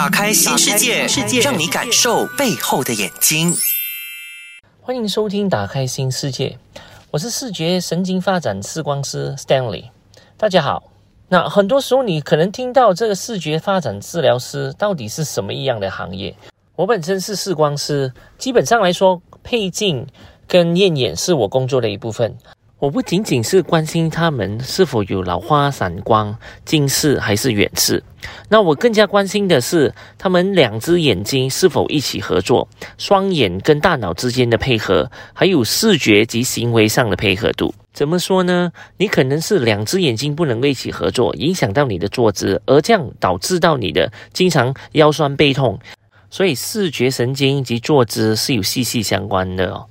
打开新世界，让你感受背后的眼睛。欢迎收听《打开新世界》，我是视觉神经发展视光师 Stanley。大家好。那很多时候你可能听到这个视觉发展治疗师到底是什么一样的行业？我本身是视光师，基本上来说，配镜跟验眼是我工作的一部分。我不仅仅是关心他们是否有老花、散光、近视还是远视，那我更加关心的是他们两只眼睛是否一起合作，双眼跟大脑之间的配合，还有视觉及行为上的配合度。怎么说呢？你可能是两只眼睛不能一起合作，影响到你的坐姿，而这样导致到你的经常腰酸背痛。所以视觉神经及坐姿是有息息相关的哦。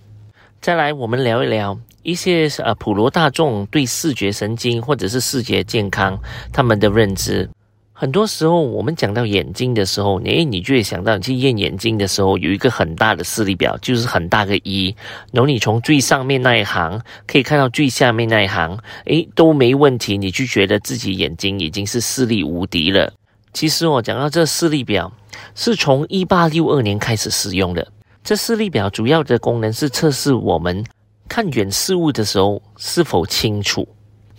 再来，我们聊一聊。一些呃普罗大众对视觉神经或者是视觉健康他们的认知，很多时候我们讲到眼睛的时候，诶，你就会想到你去验眼睛的时候有一个很大的视力表，就是很大个一，然后你从最上面那一行可以看到最下面那一行，诶，都没问题，你就觉得自己眼睛已经是视力无敌了。其实我讲到这视力表是从一八六二年开始使用的，这视力表主要的功能是测试我们。看远事物的时候是否清楚？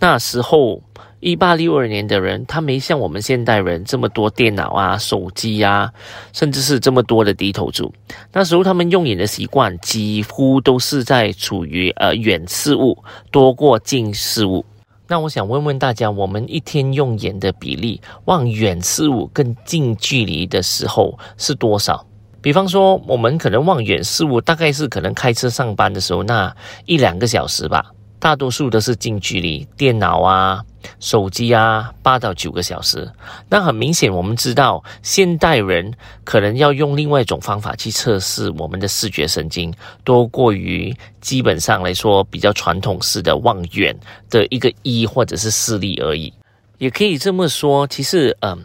那时候一八六二年的人，他没像我们现代人这么多电脑啊、手机啊，甚至是这么多的低头族。那时候他们用眼的习惯几乎都是在处于呃远事物多过近事物。那我想问问大家，我们一天用眼的比例，望远事物跟近距离的时候是多少？比方说，我们可能望远事物，大概是可能开车上班的时候，那一两个小时吧。大多数都是近距离，电脑啊、手机啊，八到九个小时。那很明显，我们知道现代人可能要用另外一种方法去测试我们的视觉神经，多过于基本上来说比较传统式的望远的一个一或者是视力而已。也可以这么说，其实，嗯。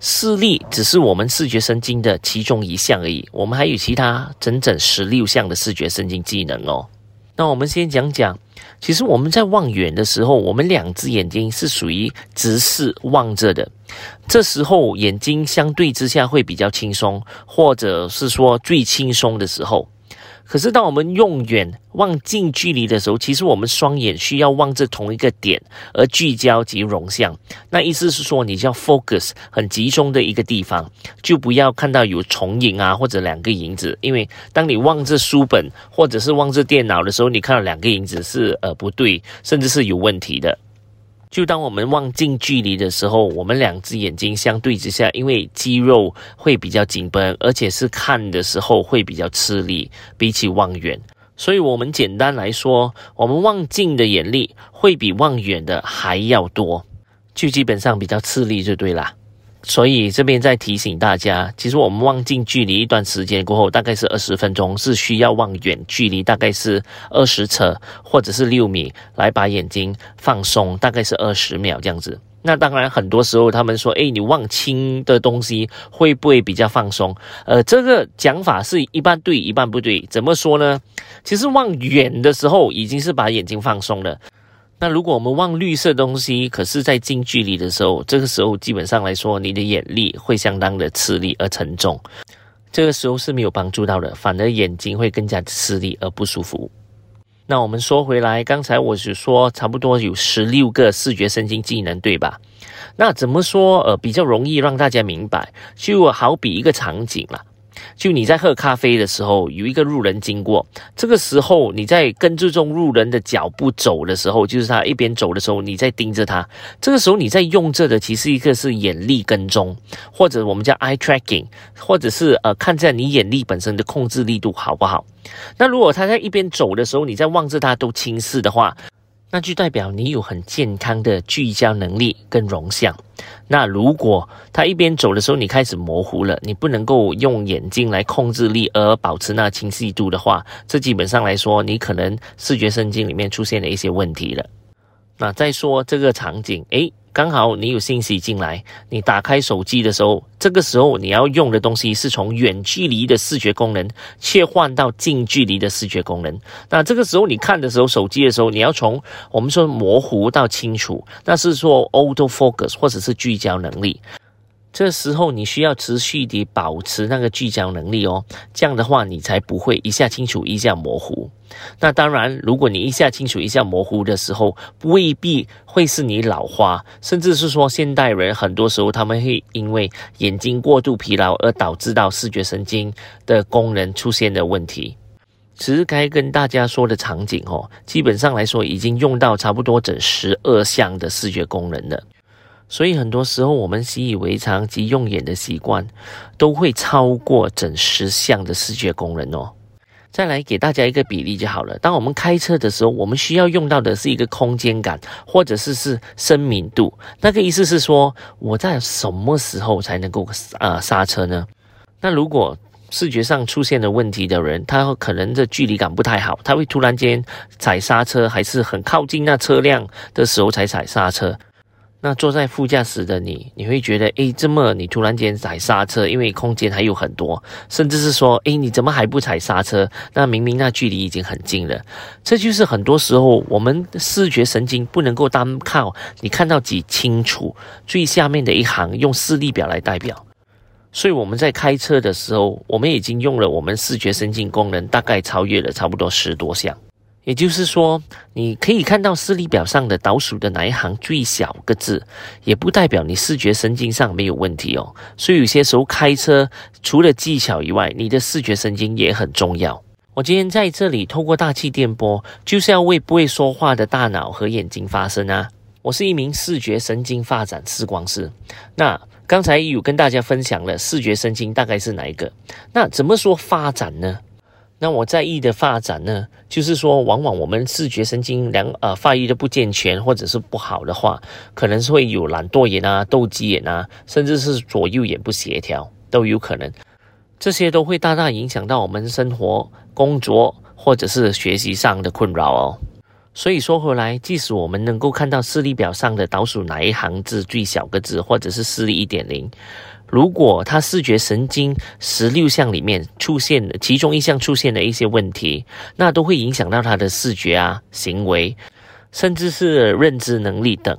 视力只是我们视觉神经的其中一项而已，我们还有其他整整十六项的视觉神经技能哦。那我们先讲讲，其实我们在望远的时候，我们两只眼睛是属于直视望着的，这时候眼睛相对之下会比较轻松，或者是说最轻松的时候。可是，当我们用远望近距离的时候，其实我们双眼需要望着同一个点而聚焦及融像。那意思是说，你要 focus 很集中的一个地方，就不要看到有重影啊，或者两个影子。因为当你望着书本或者是望着电脑的时候，你看到两个影子是呃不对，甚至是有问题的。就当我们望近距离的时候，我们两只眼睛相对之下，因为肌肉会比较紧绷，而且是看的时候会比较吃力，比起望远。所以，我们简单来说，我们望近的眼力会比望远的还要多，就基本上比较吃力就对了。所以这边再提醒大家，其实我们望近距离一段时间过后，大概是二十分钟，是需要望远距离，大概是二十尺或者是六米，来把眼睛放松，大概是二十秒这样子。那当然，很多时候他们说，诶，你望清的东西会不会比较放松？呃，这个讲法是一半对，一半不对。怎么说呢？其实望远的时候已经是把眼睛放松了。那如果我们望绿色东西，可是在近距离的时候，这个时候基本上来说，你的眼力会相当的吃力而沉重，这个时候是没有帮助到的，反而眼睛会更加吃力而不舒服。那我们说回来，刚才我是说差不多有十六个视觉神经技能，对吧？那怎么说呃比较容易让大家明白？就好比一个场景了。就你在喝咖啡的时候，有一个路人经过，这个时候你在跟这种路人的脚步走的时候，就是他一边走的时候，你在盯着他。这个时候你在用这的其实一个是眼力跟踪，或者我们叫 eye tracking，或者是呃看在你眼力本身的控制力度好不好。那如果他在一边走的时候，你在望着他都轻视的话。那就代表你有很健康的聚焦能力跟容像。那如果他一边走的时候，你开始模糊了，你不能够用眼睛来控制力而保持那清晰度的话，这基本上来说，你可能视觉神经里面出现了一些问题了。那再说这个场景，诶，刚好你有信息进来，你打开手机的时候，这个时候你要用的东西是从远距离的视觉功能切换到近距离的视觉功能。那这个时候你看的时候，手机的时候，你要从我们说模糊到清楚，那是说 auto focus 或者是聚焦能力。这时候你需要持续地保持那个聚焦能力哦，这样的话你才不会一下清楚一下模糊。那当然，如果你一下清楚一下模糊的时候，未必会是你老花，甚至是说现代人很多时候他们会因为眼睛过度疲劳而导致到视觉神经的功能出现的问题。其实该跟大家说的场景哦，基本上来说已经用到差不多整十二项的视觉功能了。所以很多时候，我们习以为常及用眼的习惯，都会超过整十项的视觉功能哦。再来给大家一个比例就好了。当我们开车的时候，我们需要用到的是一个空间感，或者是是生敏度。那个意思是说，我在什么时候才能够呃刹车呢？那如果视觉上出现了问题的人，他可能的距离感不太好，他会突然间踩刹车，还是很靠近那车辆的时候才踩刹车。那坐在副驾驶的你，你会觉得，诶，这么你突然间踩刹车，因为空间还有很多，甚至是说，诶，你怎么还不踩刹车？那明明那距离已经很近了。这就是很多时候我们视觉神经不能够单靠你看到几清楚最下面的一行用视力表来代表。所以我们在开车的时候，我们已经用了我们视觉神经功能，大概超越了差不多十多项。也就是说，你可以看到视力表上的倒数的哪一行最小个字，也不代表你视觉神经上没有问题哦。所以有些时候开车除了技巧以外，你的视觉神经也很重要。我今天在这里透过大气电波，就是要为不会说话的大脑和眼睛发声啊。我是一名视觉神经发展视光师。那刚才有跟大家分享了视觉神经大概是哪一个？那怎么说发展呢？那我在意的发展呢，就是说，往往我们视觉神经良呃发育的不健全或者是不好的话，可能是会有懒惰眼啊、斗鸡眼啊，甚至是左右眼不协调都有可能。这些都会大大影响到我们生活、工作或者是学习上的困扰哦。所以说回来，即使我们能够看到视力表上的倒数哪一行字最小个字，或者是视力一点零。如果他视觉神经十六项里面出现的其中一项出现的一些问题，那都会影响到他的视觉啊、行为，甚至是认知能力等。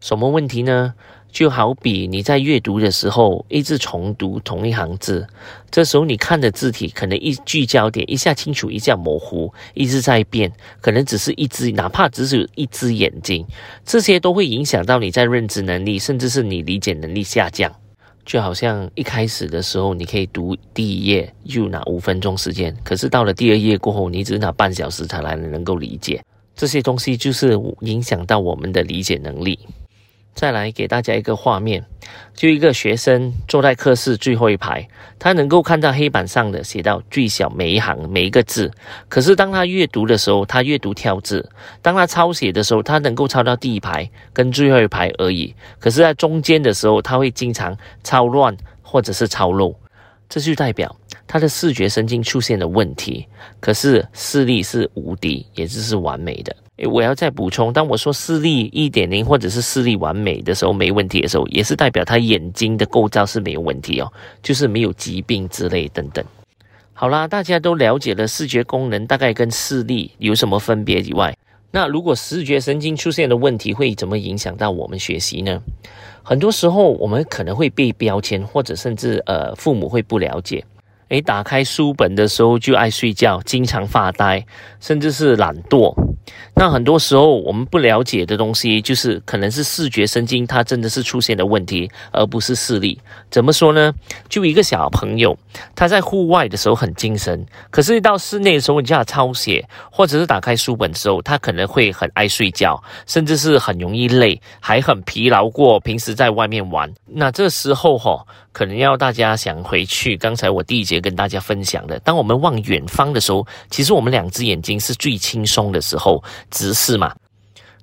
什么问题呢？就好比你在阅读的时候一直重读同一行字，这时候你看的字体可能一聚焦点一下清楚一下模糊，一直在变，可能只是一只，哪怕只是一只眼睛，这些都会影响到你在认知能力，甚至是你理解能力下降。就好像一开始的时候，你可以读第一页就拿五分钟时间，可是到了第二页过后，你只拿半小时才来能够理解这些东西，就是影响到我们的理解能力。再来给大家一个画面，就一个学生坐在课室最后一排，他能够看到黑板上的写到最小每一行每一个字。可是当他阅读的时候，他阅读跳字；当他抄写的时候，他能够抄到第一排跟最后一排而已。可是，在中间的时候，他会经常抄乱或者是抄漏。这就代表他的视觉神经出现了问题。可是视力是无敌，也就是完美的。我要再补充，当我说视力一点零或者是视力完美的时候，没问题的时候，也是代表他眼睛的构造是没有问题哦，就是没有疾病之类等等。好啦，大家都了解了视觉功能大概跟视力有什么分别以外，那如果视觉神经出现的问题会怎么影响到我们学习呢？很多时候我们可能会被标签，或者甚至呃父母会不了解。诶，打开书本的时候就爱睡觉，经常发呆，甚至是懒惰。那很多时候我们不了解的东西，就是可能是视觉神经它真的是出现了问题，而不是视力。怎么说呢？就一个小朋友，他在户外的时候很精神，可是一到室内的时候，你叫他抄写或者是打开书本的时候，他可能会很爱睡觉，甚至是很容易累，还很疲劳过平时在外面玩。那这时候哈，可能要大家想回去，刚才我第一节跟大家分享的，当我们望远方的时候，其实我们两只眼睛是最轻松的时候。直视嘛，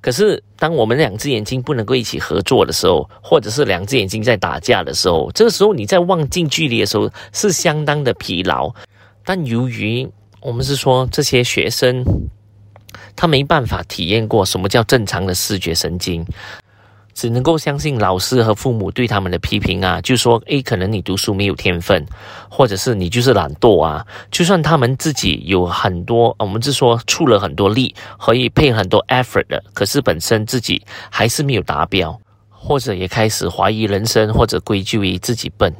可是当我们两只眼睛不能够一起合作的时候，或者是两只眼睛在打架的时候，这个时候你在望近距离的时候是相当的疲劳。但由于我们是说这些学生，他没办法体验过什么叫正常的视觉神经。只能够相信老师和父母对他们的批评啊，就说诶，可能你读书没有天分，或者是你就是懒惰啊。就算他们自己有很多，我们是说出了很多力，可以配很多 effort 的，可是本身自己还是没有达标，或者也开始怀疑人生，或者归咎于自己笨。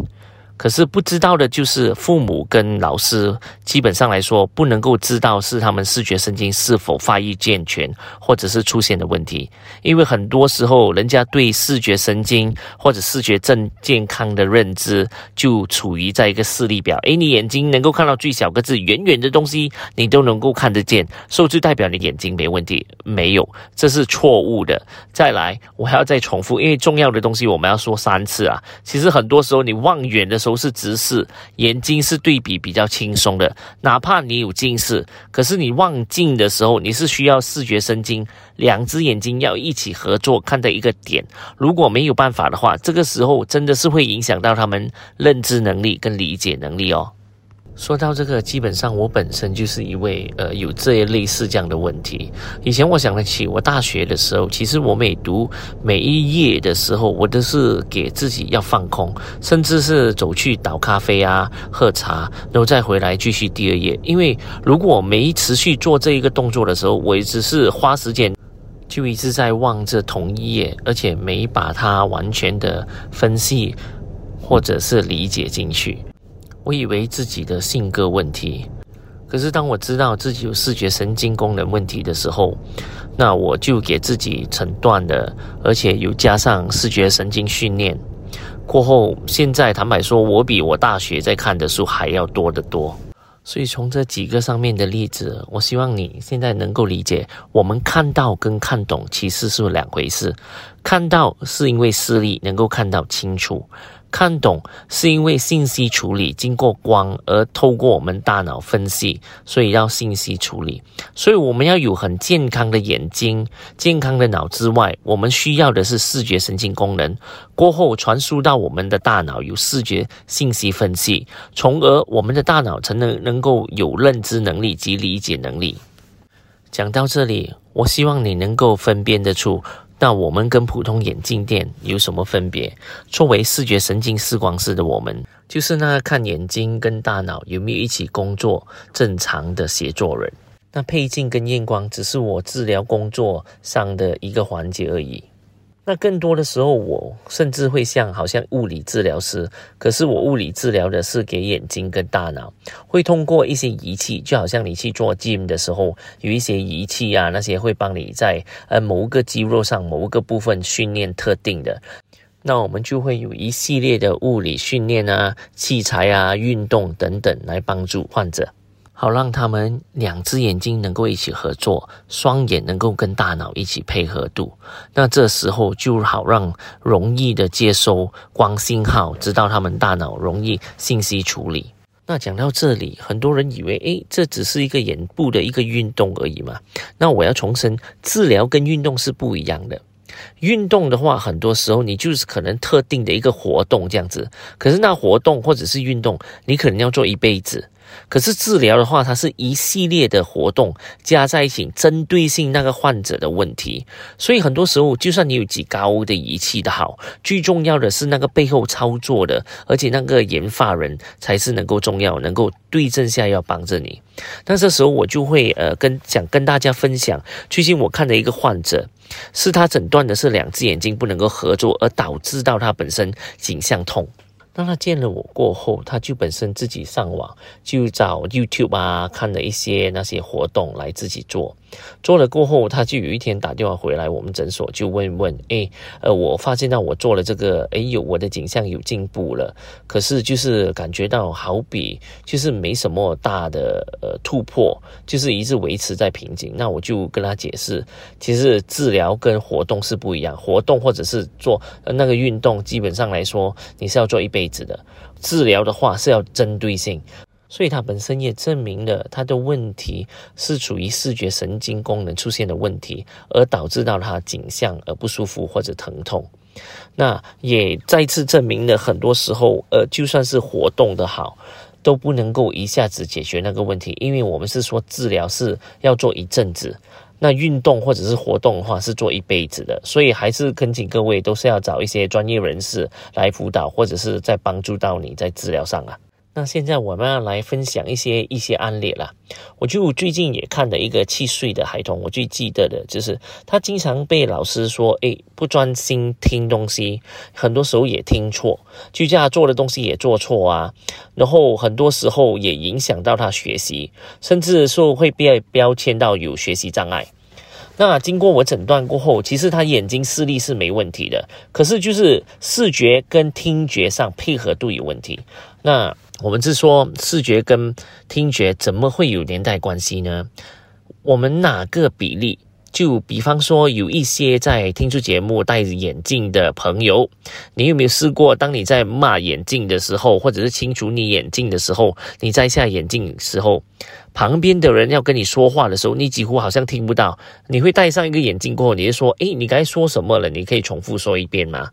可是不知道的就是父母跟老师，基本上来说不能够知道是他们视觉神经是否发育健全，或者是出现的问题。因为很多时候，人家对视觉神经或者视觉正健康的认知，就处于在一个视力表。诶，你眼睛能够看到最小个字，远远的东西你都能够看得见，所以就代表你眼睛没问题？没有，这是错误的。再来，我还要再重复，因为重要的东西我们要说三次啊。其实很多时候你望远的。都是直视，眼睛是对比比较轻松的。哪怕你有近视，可是你望近的时候，你是需要视觉神经两只眼睛要一起合作看的一个点。如果没有办法的话，这个时候真的是会影响到他们认知能力跟理解能力哦。说到这个，基本上我本身就是一位呃有这一类似这样的问题。以前我想得起，我大学的时候，其实我每读每一页的时候，我都是给自己要放空，甚至是走去倒咖啡啊、喝茶，然后再回来继续第二页。因为如果没持续做这一个动作的时候，我只是花时间就一直在望着同一页，而且没把它完全的分析或者是理解进去。我以为自己的性格问题，可是当我知道自己有视觉神经功能问题的时候，那我就给自己诊断的，而且又加上视觉神经训练过后，现在坦白说，我比我大学在看的书还要多得多。所以从这几个上面的例子，我希望你现在能够理解，我们看到跟看懂其实是两回事。看到是因为视力能够看到清楚。看懂是因为信息处理经过光而透过我们大脑分析，所以要信息处理。所以我们要有很健康的眼睛、健康的脑之外，我们需要的是视觉神经功能过后传输到我们的大脑，有视觉信息分析，从而我们的大脑才能能够有认知能力及理解能力。讲到这里，我希望你能够分辨得出。那我们跟普通眼镜店有什么分别？作为视觉神经视光师的我们，就是那看眼睛跟大脑有没有一起工作正常的协作人。那配镜跟验光只是我治疗工作上的一个环节而已。那更多的时候，我甚至会像好像物理治疗师，可是我物理治疗的是给眼睛跟大脑，会通过一些仪器，就好像你去做 gym 的时候，有一些仪器啊，那些会帮你在呃某个肌肉上某个部分训练特定的，那我们就会有一系列的物理训练啊、器材啊、运动等等来帮助患者。好让他们两只眼睛能够一起合作，双眼能够跟大脑一起配合度。那这时候就好让容易的接收光信号，知道他们大脑容易信息处理。那讲到这里，很多人以为，诶，这只是一个眼部的一个运动而已嘛。那我要重申，治疗跟运动是不一样的。运动的话，很多时候你就是可能特定的一个活动这样子，可是那活动或者是运动，你可能要做一辈子。可是治疗的话，它是一系列的活动加在一起，针对性那个患者的问题。所以很多时候，就算你有几高的仪器的好，最重要的是那个背后操作的，而且那个研发人才是能够重要，能够对症下药帮着你。那这时候我就会呃跟想跟大家分享，最近我看的一个患者，是他诊断的是两只眼睛不能够合作，而导致到他本身颈项痛。当他见了我过后，他就本身自己上网，就找 YouTube 啊，看了一些那些活动来自己做。做了过后，他就有一天打电话回来，我们诊所就问问，哎，呃，我发现到我做了这个，哎，呦我的景象有进步了，可是就是感觉到好比就是没什么大的呃突破，就是一直维持在瓶颈。那我就跟他解释，其实治疗跟活动是不一样，活动或者是做那个运动，基本上来说你是要做一辈。子的治疗的话是要针对性，所以他本身也证明了他的问题是处于视觉神经功能出现的问题，而导致到他颈项而不舒服或者疼痛。那也再次证明了很多时候，呃，就算是活动的好，都不能够一下子解决那个问题，因为我们是说治疗是要做一阵子。那运动或者是活动的话，是做一辈子的，所以还是恳请各位都是要找一些专业人士来辅导，或者是在帮助到你在治疗上啊。那现在我们要来分享一些一些案例了。我就最近也看了一个七岁的孩童，我最记得的就是他经常被老师说：“诶，不专心听东西，很多时候也听错，就叫他做的东西也做错啊。然后很多时候也影响到他学习，甚至说会被标签到有学习障碍。那经过我诊断过后，其实他眼睛视力是没问题的，可是就是视觉跟听觉上配合度有问题。那我们是说，视觉跟听觉怎么会有连带关系呢？我们哪个比例？就比方说，有一些在听出节目戴眼镜的朋友，你有没有试过？当你在骂眼镜的时候，或者是清除你眼镜的时候，你摘下眼镜时候，旁边的人要跟你说话的时候，你几乎好像听不到。你会戴上一个眼镜过后，你就说：“诶，你该说什么了？你可以重复说一遍吗？”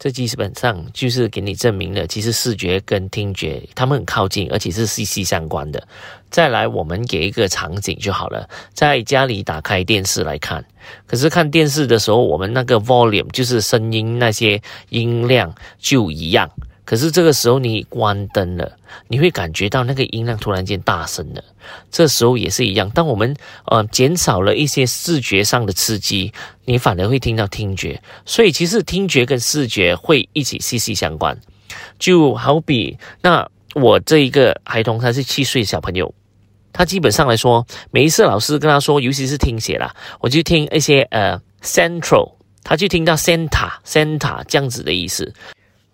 这基本上就是给你证明了，其实视觉跟听觉他们很靠近，而且是息息相关的。再来，我们给一个场景就好了，在家里打开电视来看，可是看电视的时候，我们那个 volume 就是声音那些音量就一样。可是这个时候你关灯了，你会感觉到那个音量突然间大声了。这时候也是一样，当我们呃减少了一些视觉上的刺激，你反而会听到听觉。所以其实听觉跟视觉会一起息息相关。就好比那我这一个孩童，他是七岁小朋友，他基本上来说，每一次老师跟他说，尤其是听写啦，我就听一些呃 central，他就听到 center center 这样子的意思。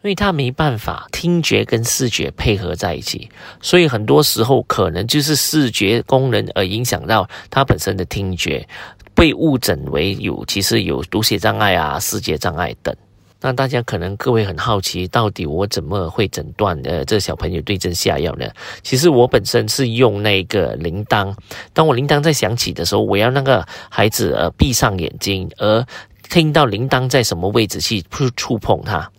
因为他没办法听觉跟视觉配合在一起，所以很多时候可能就是视觉功能而影响到他本身的听觉，被误诊为有其实有读写障碍啊、视觉障碍等。那大家可能各位很好奇，到底我怎么会诊断呃这小朋友对症下药呢？其实我本身是用那个铃铛，当我铃铛在响起的时候，我要那个孩子呃闭上眼睛，而听到铃铛在什么位置去触碰它。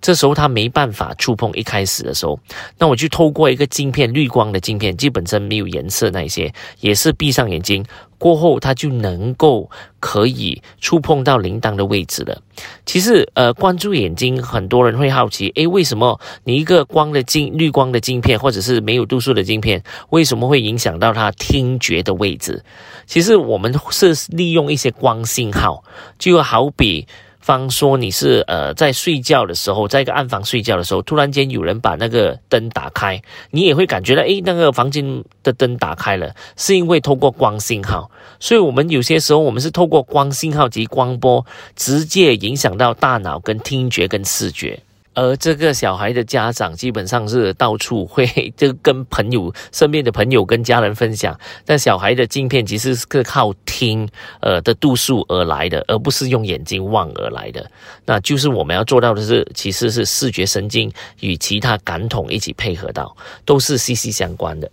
这时候他没办法触碰，一开始的时候，那我就透过一个镜片，绿光的镜片，基本上没有颜色那一些，也是闭上眼睛过后，他就能够可以触碰到铃铛的位置了。其实，呃，关注眼睛，很多人会好奇，诶，为什么你一个光的镜，绿光的镜片，或者是没有度数的镜片，为什么会影响到他听觉的位置？其实我们是利用一些光信号，就好比。方说你是呃在睡觉的时候，在一个暗房睡觉的时候，突然间有人把那个灯打开，你也会感觉到，诶，那个房间的灯打开了，是因为透过光信号。所以，我们有些时候，我们是透过光信号及光波，直接影响到大脑跟听觉跟视觉。而这个小孩的家长基本上是到处会 就跟朋友身边的朋友跟家人分享，但小孩的镜片其实是靠听呃的度数而来的，而不是用眼睛望而来的。那就是我们要做到的是，其实是视觉神经与其他感统一起配合到，都是息息相关的。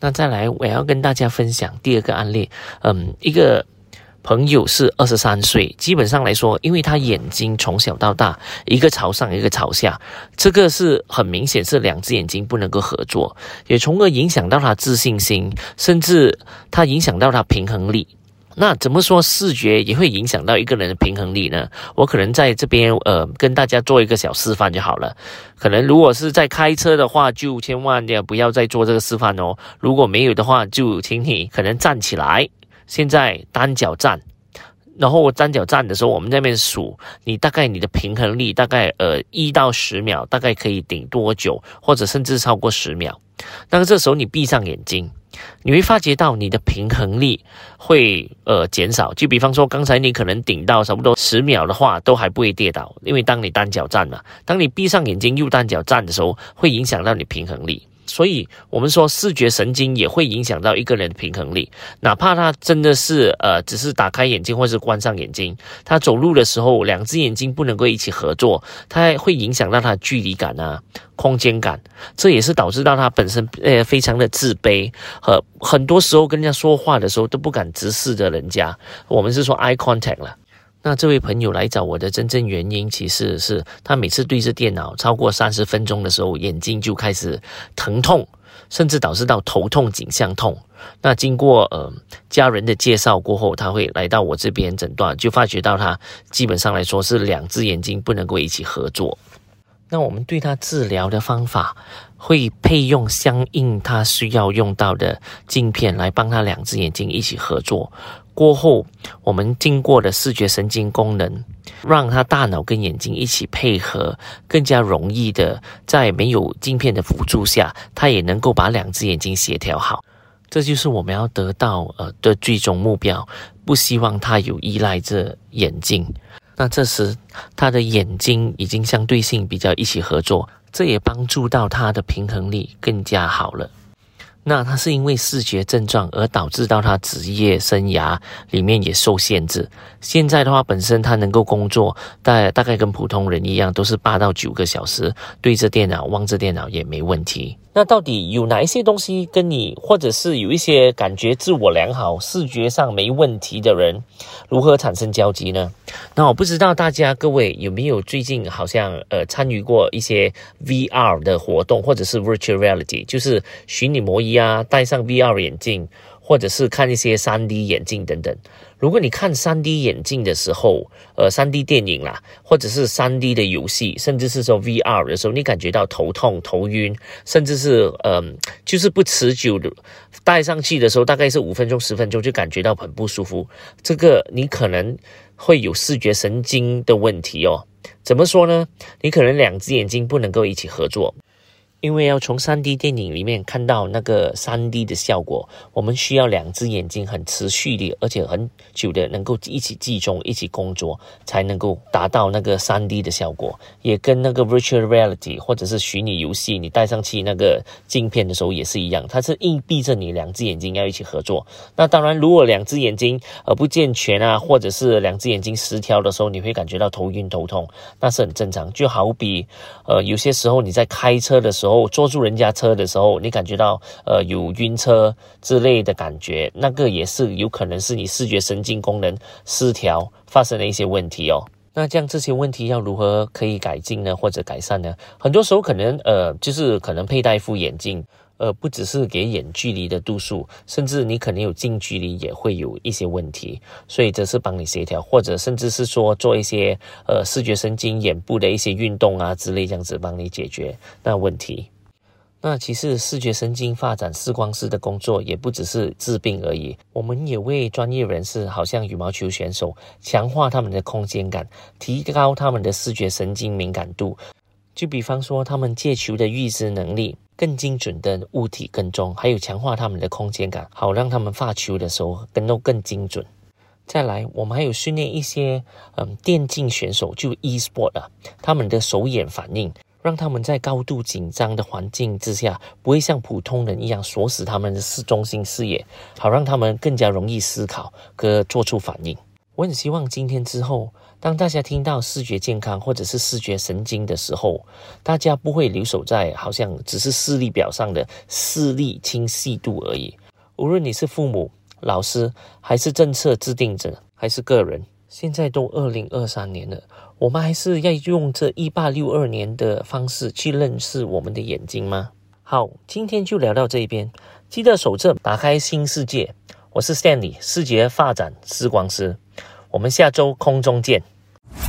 那再来，我要跟大家分享第二个案例，嗯，一个。朋友是二十三岁，基本上来说，因为他眼睛从小到大一个朝上，一个朝下，这个是很明显是两只眼睛不能够合作，也从而影响到他自信心，甚至他影响到他平衡力。那怎么说视觉也会影响到一个人的平衡力呢？我可能在这边呃跟大家做一个小示范就好了。可能如果是在开车的话，就千万要不要再做这个示范哦。如果没有的话，就请你可能站起来。现在单脚站，然后我单脚站的时候，我们那边数，你大概你的平衡力大概呃一到十秒，大概可以顶多久，或者甚至超过十秒。那个这时候你闭上眼睛，你会发觉到你的平衡力会呃减少。就比方说刚才你可能顶到差不多十秒的话，都还不会跌倒，因为当你单脚站嘛，当你闭上眼睛又单脚站的时候，会影响到你平衡力。所以，我们说视觉神经也会影响到一个人的平衡力，哪怕他真的是呃，只是打开眼睛或是关上眼睛，他走路的时候，两只眼睛不能够一起合作，他会影响到他的距离感啊、空间感，这也是导致到他本身呃非常的自卑和很多时候跟人家说话的时候都不敢直视着人家。我们是说 eye contact 了。那这位朋友来找我的真正原因，其实是他每次对着电脑超过三十分钟的时候，眼睛就开始疼痛，甚至导致到头痛、颈项痛。那经过呃家人的介绍过后，他会来到我这边诊断，就发觉到他基本上来说是两只眼睛不能够一起合作。那我们对他治疗的方法会配用相应他需要用到的镜片来帮他两只眼睛一起合作。过后，我们经过的视觉神经功能，让他大脑跟眼睛一起配合，更加容易的在没有镜片的辅助下，他也能够把两只眼睛协调好。这就是我们要得到呃的最终目标。不希望他有依赖着眼镜。那这时他的眼睛已经相对性比较一起合作，这也帮助到他的平衡力更加好了。那他是因为视觉症状而导致到他职业生涯里面也受限制。现在的话，本身他能够工作，大大概跟普通人一样，都是八到九个小时，对着电脑望着电脑也没问题。那到底有哪一些东西跟你，或者是有一些感觉自我良好、视觉上没问题的人，如何产生交集呢？那我不知道大家各位有没有最近好像呃参与过一些 VR 的活动，或者是 Virtual Reality，就是虚拟模拟啊，戴上 VR 眼镜。或者是看一些三 D 眼镜等等。如果你看三 D 眼镜的时候，呃，三 D 电影啦，或者是三 D 的游戏，甚至是说 VR 的时候，你感觉到头痛、头晕，甚至是嗯，就是不持久的，戴上去的时候大概是五分钟、十分钟就感觉到很不舒服。这个你可能会有视觉神经的问题哦。怎么说呢？你可能两只眼睛不能够一起合作。因为要从三 D 电影里面看到那个三 D 的效果，我们需要两只眼睛很持续的，而且很久的能够一起集中、一起工作，才能够达到那个三 D 的效果。也跟那个 Virtual Reality 或者是虚拟游戏，你戴上去那个镜片的时候也是一样，它是硬逼着你两只眼睛要一起合作。那当然，如果两只眼睛呃不健全啊，或者是两只眼睛失调的时候，你会感觉到头晕头痛，那是很正常。就好比呃有些时候你在开车的时候。然后坐住人家车的时候，你感觉到呃有晕车之类的感觉，那个也是有可能是你视觉神经功能失调发生的一些问题哦。那这样这些问题要如何可以改进呢，或者改善呢？很多时候可能呃就是可能佩戴一副眼镜。呃，不只是给眼距离的度数，甚至你可能有近距离也会有一些问题，所以这是帮你协调，或者甚至是说做一些呃视觉神经眼部的一些运动啊之类，这样子帮你解决那问题。那其实视觉神经发展视光师的工作也不只是治病而已，我们也为专业人士，好像羽毛球选手，强化他们的空间感，提高他们的视觉神经敏感度。就比方说，他们借球的预知能力。更精准的物体跟踪，还有强化他们的空间感，好让他们发球的时候跟都更精准。再来，我们还有训练一些嗯电竞选手，就 e-sport 啊，他们的手眼反应，让他们在高度紧张的环境之下，不会像普通人一样锁死他们的视中心视野，好让他们更加容易思考和做出反应。我很希望今天之后。当大家听到视觉健康或者是视觉神经的时候，大家不会留守在好像只是视力表上的视力清晰度而已。无论你是父母、老师，还是政策制定者，还是个人，现在都二零二三年了，我们还是要用这一八六二年的方式去认识我们的眼睛吗？好，今天就聊到这边，记得守正打开新世界。我是 Stanley，视觉发展视光师。我们下周空中见。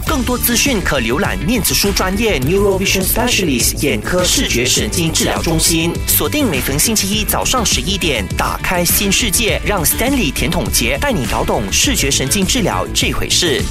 更多资讯可浏览面子书专业 Neurovision Specialist 眼科视觉神经治疗中心。锁定每逢星期一早上十一点，打开新世界，让 Stanley 甜筒杰带你搞懂视觉神经治疗这回事。